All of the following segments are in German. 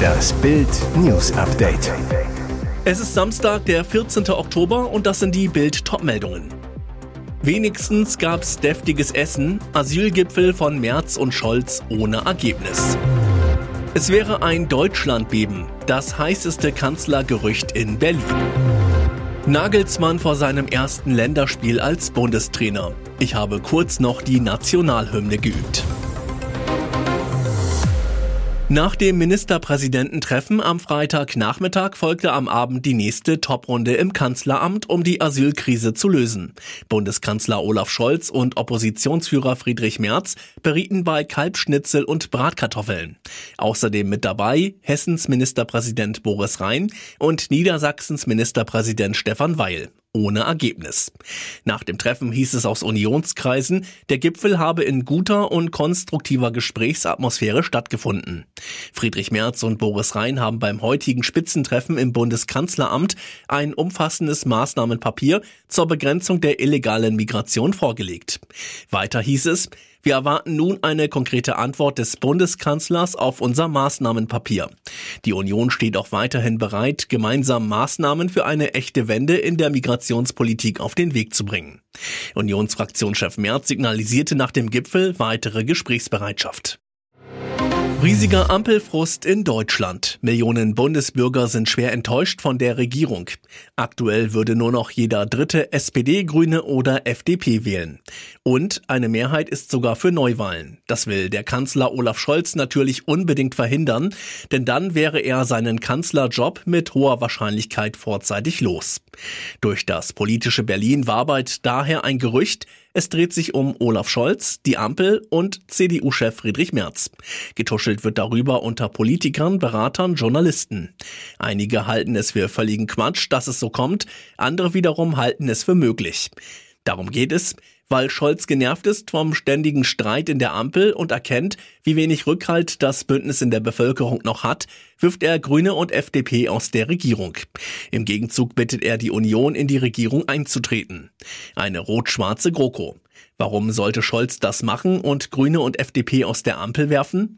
Das Bild News Update. Es ist Samstag, der 14. Oktober und das sind die Bild Topmeldungen. Wenigstens gab's deftiges Essen, Asylgipfel von Merz und Scholz ohne Ergebnis. Es wäre ein Deutschlandbeben, das heißeste Kanzlergerücht in Berlin. Nagelsmann vor seinem ersten Länderspiel als Bundestrainer. Ich habe kurz noch die Nationalhymne geübt. Nach dem Ministerpräsidententreffen am Freitagnachmittag folgte am Abend die nächste Toprunde im Kanzleramt, um die Asylkrise zu lösen. Bundeskanzler Olaf Scholz und Oppositionsführer Friedrich Merz berieten bei Kalbschnitzel und Bratkartoffeln. Außerdem mit dabei Hessens Ministerpräsident Boris Rhein und Niedersachsens Ministerpräsident Stefan Weil ohne Ergebnis. Nach dem Treffen hieß es aus Unionskreisen, der Gipfel habe in guter und konstruktiver Gesprächsatmosphäre stattgefunden. Friedrich Merz und Boris Rhein haben beim heutigen Spitzentreffen im Bundeskanzleramt ein umfassendes Maßnahmenpapier zur Begrenzung der illegalen Migration vorgelegt. Weiter hieß es, wir erwarten nun eine konkrete Antwort des Bundeskanzlers auf unser Maßnahmenpapier. Die Union steht auch weiterhin bereit, gemeinsam Maßnahmen für eine echte Wende in der Migrationspolitik auf den Weg zu bringen. Unionsfraktionschef Merz signalisierte nach dem Gipfel weitere Gesprächsbereitschaft. Riesiger Ampelfrust in Deutschland. Millionen Bundesbürger sind schwer enttäuscht von der Regierung. Aktuell würde nur noch jeder dritte SPD, Grüne oder FDP wählen. Und eine Mehrheit ist sogar für Neuwahlen. Das will der Kanzler Olaf Scholz natürlich unbedingt verhindern, denn dann wäre er seinen Kanzlerjob mit hoher Wahrscheinlichkeit vorzeitig los. Durch das politische Berlin war bald daher ein Gerücht, es dreht sich um Olaf Scholz, die Ampel und CDU-Chef Friedrich Merz. Getuschelt wird darüber unter Politikern, Beratern, Journalisten. Einige halten es für völligen Quatsch, dass es so kommt, andere wiederum halten es für möglich. Darum geht es, weil Scholz genervt ist vom ständigen Streit in der Ampel und erkennt, wie wenig Rückhalt das Bündnis in der Bevölkerung noch hat, wirft er Grüne und FDP aus der Regierung. Im Gegenzug bittet er die Union in die Regierung einzutreten. Eine rot-schwarze GroKo. Warum sollte Scholz das machen und Grüne und FDP aus der Ampel werfen?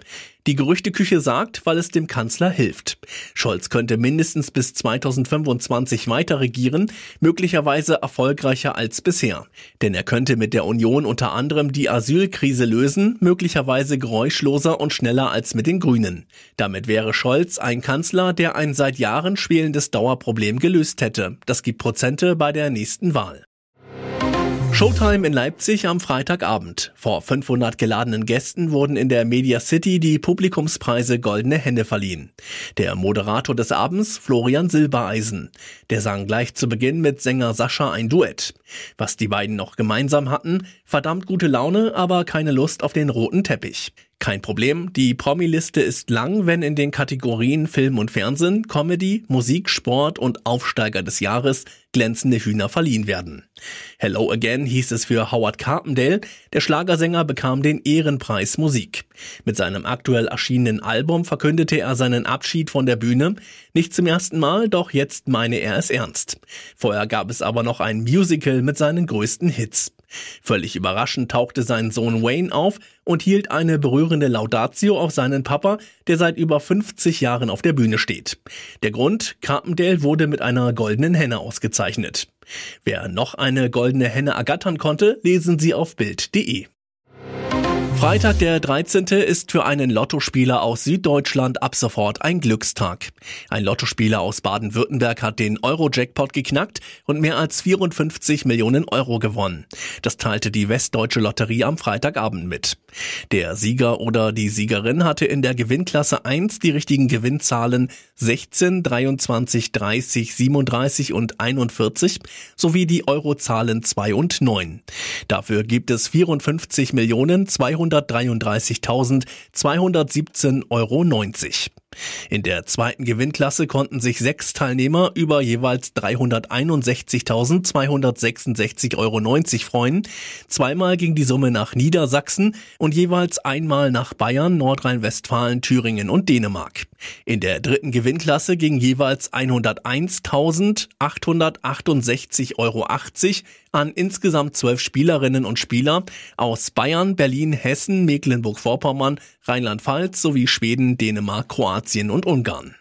Die Gerüchteküche sagt, weil es dem Kanzler hilft. Scholz könnte mindestens bis 2025 weiter regieren, möglicherweise erfolgreicher als bisher. Denn er könnte mit der Union unter anderem die Asylkrise lösen, möglicherweise geräuschloser und schneller als mit den Grünen. Damit wäre Scholz ein Kanzler, der ein seit Jahren schwelendes Dauerproblem gelöst hätte. Das gibt Prozente bei der nächsten Wahl. Showtime in Leipzig am Freitagabend. Vor 500 geladenen Gästen wurden in der Media City die Publikumspreise Goldene Hände verliehen. Der Moderator des Abends, Florian Silbereisen. Der sang gleich zu Beginn mit Sänger Sascha ein Duett. Was die beiden noch gemeinsam hatten, verdammt gute Laune, aber keine Lust auf den roten Teppich. Kein Problem, die Promi-Liste ist lang, wenn in den Kategorien Film und Fernsehen, Comedy, Musik, Sport und Aufsteiger des Jahres glänzende Hühner verliehen werden. Hello Again hieß es für Howard Carpendale, der Schlagersänger bekam den Ehrenpreis Musik. Mit seinem aktuell erschienenen Album verkündete er seinen Abschied von der Bühne, nicht zum ersten Mal, doch jetzt meine er es ernst. Vorher gab es aber noch ein Musical mit seinen größten Hits. Völlig überraschend tauchte sein Sohn Wayne auf und hielt eine berührende Laudatio auf seinen Papa, der seit über 50 Jahren auf der Bühne steht. Der Grund, Carpendale wurde mit einer goldenen Henne ausgezeichnet. Wer noch eine goldene Henne ergattern konnte, lesen Sie auf Bild.de. Freitag der 13. ist für einen Lottospieler aus Süddeutschland ab sofort ein Glückstag. Ein Lottospieler aus Baden-Württemberg hat den Euro-Jackpot geknackt und mehr als 54 Millionen Euro gewonnen. Das teilte die Westdeutsche Lotterie am Freitagabend mit. Der Sieger oder die Siegerin hatte in der Gewinnklasse 1 die richtigen Gewinnzahlen 16, 23, 30, 37 und 41 sowie die Eurozahlen 2 und 9. Dafür gibt es 54 Millionen 200 133.217,90 Euro. In der zweiten Gewinnklasse konnten sich sechs Teilnehmer über jeweils 361.266,90 Euro freuen. Zweimal ging die Summe nach Niedersachsen und jeweils einmal nach Bayern, Nordrhein-Westfalen, Thüringen und Dänemark. In der dritten Gewinnklasse ging jeweils 101.868,80 Euro an insgesamt zwölf Spielerinnen und Spieler aus Bayern, Berlin, Hessen, Mecklenburg-Vorpommern, Rheinland-Pfalz sowie Schweden, Dänemark, Kroatien und Ungarn.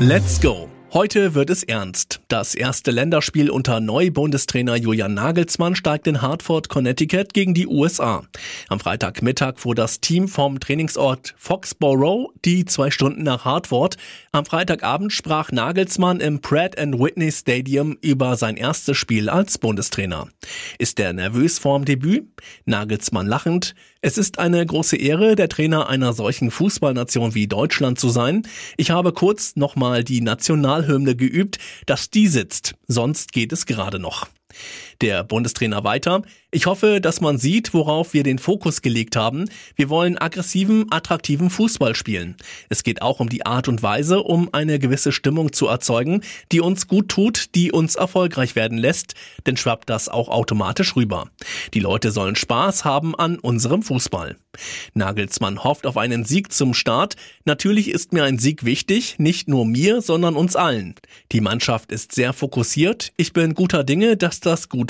Let's go! Heute wird es ernst. Das erste Länderspiel unter Neu-Bundestrainer Julian Nagelsmann steigt in Hartford, Connecticut gegen die USA. Am Freitagmittag fuhr das Team vom Trainingsort Foxborough die zwei Stunden nach Hartford. Am Freitagabend sprach Nagelsmann im Pratt Whitney Stadium über sein erstes Spiel als Bundestrainer. Ist er nervös vorm Debüt? Nagelsmann lachend. Es ist eine große Ehre, der Trainer einer solchen Fußballnation wie Deutschland zu sein. Ich habe kurz nochmal die Nationalhymne geübt, dass die sitzt. Sonst geht es gerade noch. Der Bundestrainer weiter. Ich hoffe, dass man sieht, worauf wir den Fokus gelegt haben. Wir wollen aggressiven, attraktiven Fußball spielen. Es geht auch um die Art und Weise, um eine gewisse Stimmung zu erzeugen, die uns gut tut, die uns erfolgreich werden lässt, denn schwappt das auch automatisch rüber. Die Leute sollen Spaß haben an unserem Fußball. Nagelsmann hofft auf einen Sieg zum Start. Natürlich ist mir ein Sieg wichtig, nicht nur mir, sondern uns allen. Die Mannschaft ist sehr fokussiert. Ich bin guter Dinge, dass das gut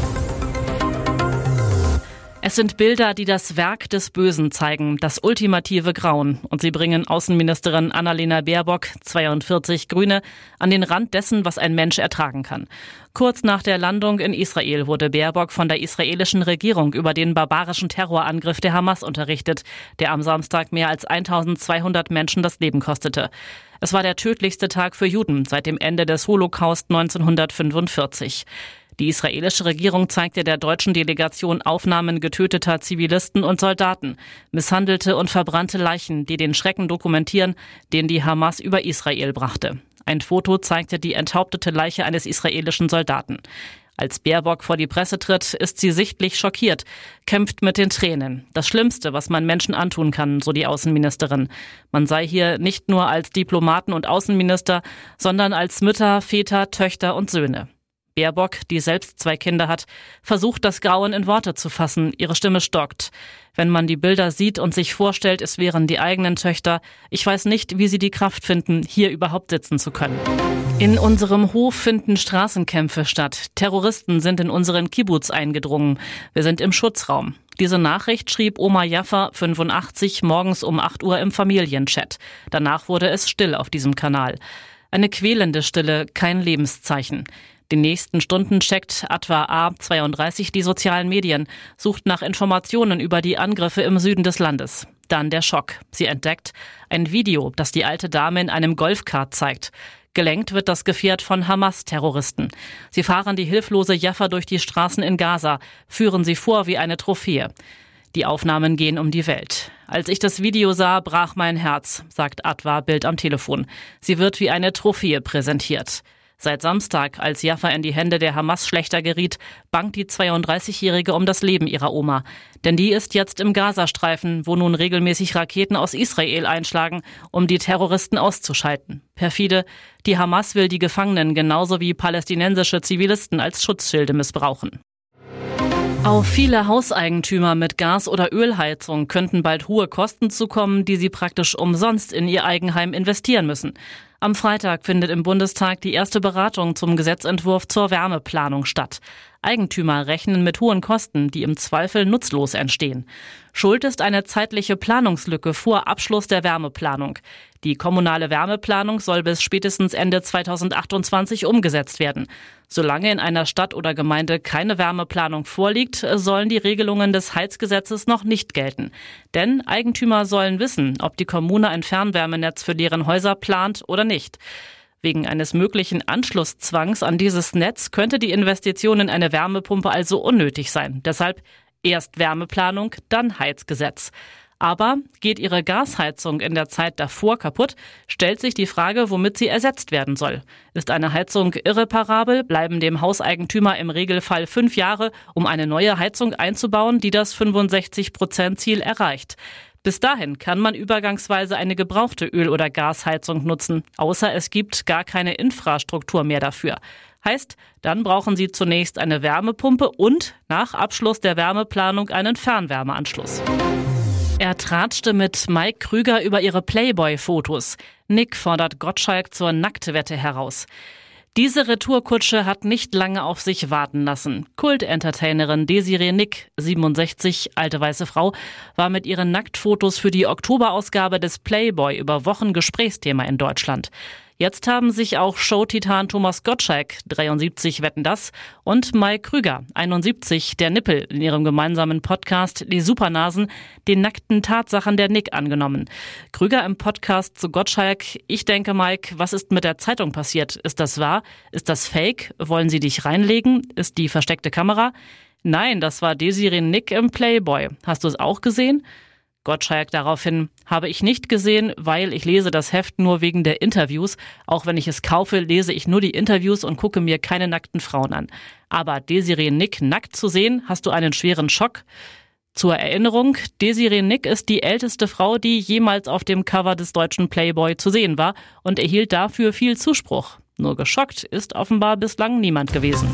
Es sind Bilder, die das Werk des Bösen zeigen, das ultimative Grauen. Und sie bringen Außenministerin Annalena Baerbock, 42 Grüne, an den Rand dessen, was ein Mensch ertragen kann. Kurz nach der Landung in Israel wurde Baerbock von der israelischen Regierung über den barbarischen Terrorangriff der Hamas unterrichtet, der am Samstag mehr als 1200 Menschen das Leben kostete. Es war der tödlichste Tag für Juden seit dem Ende des Holocaust 1945. Die israelische Regierung zeigte der deutschen Delegation Aufnahmen getöteter Zivilisten und Soldaten, misshandelte und verbrannte Leichen, die den Schrecken dokumentieren, den die Hamas über Israel brachte. Ein Foto zeigte die enthauptete Leiche eines israelischen Soldaten. Als Baerbock vor die Presse tritt, ist sie sichtlich schockiert, kämpft mit den Tränen. Das Schlimmste, was man Menschen antun kann, so die Außenministerin. Man sei hier nicht nur als Diplomaten und Außenminister, sondern als Mütter, Väter, Töchter und Söhne. Baerbock, die selbst zwei Kinder hat, versucht das Grauen in Worte zu fassen. Ihre Stimme stockt. Wenn man die Bilder sieht und sich vorstellt, es wären die eigenen Töchter, ich weiß nicht, wie sie die Kraft finden, hier überhaupt sitzen zu können. In unserem Hof finden Straßenkämpfe statt. Terroristen sind in unseren Kibbutz eingedrungen. Wir sind im Schutzraum. Diese Nachricht schrieb Oma Jaffa 85 morgens um 8 Uhr im Familienchat. Danach wurde es still auf diesem Kanal. Eine quälende Stille, kein Lebenszeichen. Den nächsten Stunden checkt Atwa A32 die sozialen Medien, sucht nach Informationen über die Angriffe im Süden des Landes. Dann der Schock. Sie entdeckt ein Video, das die alte Dame in einem Golfkart zeigt. Gelenkt wird das Gefährt von Hamas-Terroristen. Sie fahren die hilflose Jaffa durch die Straßen in Gaza, führen sie vor wie eine Trophäe. Die Aufnahmen gehen um die Welt. Als ich das Video sah, brach mein Herz, sagt Atwa Bild am Telefon. Sie wird wie eine Trophäe präsentiert. Seit Samstag, als Jaffa in die Hände der Hamas schlechter geriet, bangt die 32-Jährige um das Leben ihrer Oma. Denn die ist jetzt im Gazastreifen, wo nun regelmäßig Raketen aus Israel einschlagen, um die Terroristen auszuschalten. Perfide, die Hamas will die Gefangenen genauso wie palästinensische Zivilisten als Schutzschilde missbrauchen. Auf viele Hauseigentümer mit Gas- oder Ölheizung könnten bald hohe Kosten zukommen, die sie praktisch umsonst in ihr Eigenheim investieren müssen. Am Freitag findet im Bundestag die erste Beratung zum Gesetzentwurf zur Wärmeplanung statt. Eigentümer rechnen mit hohen Kosten, die im Zweifel nutzlos entstehen. Schuld ist eine zeitliche Planungslücke vor Abschluss der Wärmeplanung. Die kommunale Wärmeplanung soll bis spätestens Ende 2028 umgesetzt werden. Solange in einer Stadt oder Gemeinde keine Wärmeplanung vorliegt, sollen die Regelungen des Heizgesetzes noch nicht gelten. Denn Eigentümer sollen wissen, ob die Kommune ein Fernwärmenetz für deren Häuser plant oder nicht. Wegen eines möglichen Anschlusszwangs an dieses Netz könnte die Investition in eine Wärmepumpe also unnötig sein. Deshalb erst Wärmeplanung, dann Heizgesetz. Aber geht Ihre Gasheizung in der Zeit davor kaputt, stellt sich die Frage, womit sie ersetzt werden soll. Ist eine Heizung irreparabel, bleiben dem Hauseigentümer im Regelfall fünf Jahre, um eine neue Heizung einzubauen, die das 65-Prozent-Ziel erreicht. Bis dahin kann man übergangsweise eine gebrauchte Öl- oder Gasheizung nutzen, außer es gibt gar keine Infrastruktur mehr dafür. Heißt, dann brauchen Sie zunächst eine Wärmepumpe und nach Abschluss der Wärmeplanung einen Fernwärmeanschluss. Er tratschte mit Mike Krüger über ihre Playboy-Fotos. Nick fordert Gottschalk zur Nacktwette heraus. Diese Retourkutsche hat nicht lange auf sich warten lassen. Kult-Entertainerin Desiree Nick, 67, alte weiße Frau, war mit ihren Nacktfotos für die Oktoberausgabe des Playboy über Wochen Gesprächsthema in Deutschland. Jetzt haben sich auch Showtitan Thomas Gottschalk, 73 Wetten das, und Mai Krüger, 71, der Nippel, in ihrem gemeinsamen Podcast Die Supernasen, den nackten Tatsachen der Nick angenommen. Krüger im Podcast zu Gottschalk, ich denke, Mike, was ist mit der Zeitung passiert? Ist das wahr? Ist das fake? Wollen sie dich reinlegen? Ist die versteckte Kamera? Nein, das war Desiree Nick im Playboy. Hast du es auch gesehen? Gottschalk daraufhin, habe ich nicht gesehen, weil ich lese das Heft nur wegen der Interviews. Auch wenn ich es kaufe, lese ich nur die Interviews und gucke mir keine nackten Frauen an. Aber Desiree Nick nackt zu sehen, hast du einen schweren Schock? Zur Erinnerung, Desiree Nick ist die älteste Frau, die jemals auf dem Cover des deutschen Playboy zu sehen war und erhielt dafür viel Zuspruch. Nur geschockt ist offenbar bislang niemand gewesen.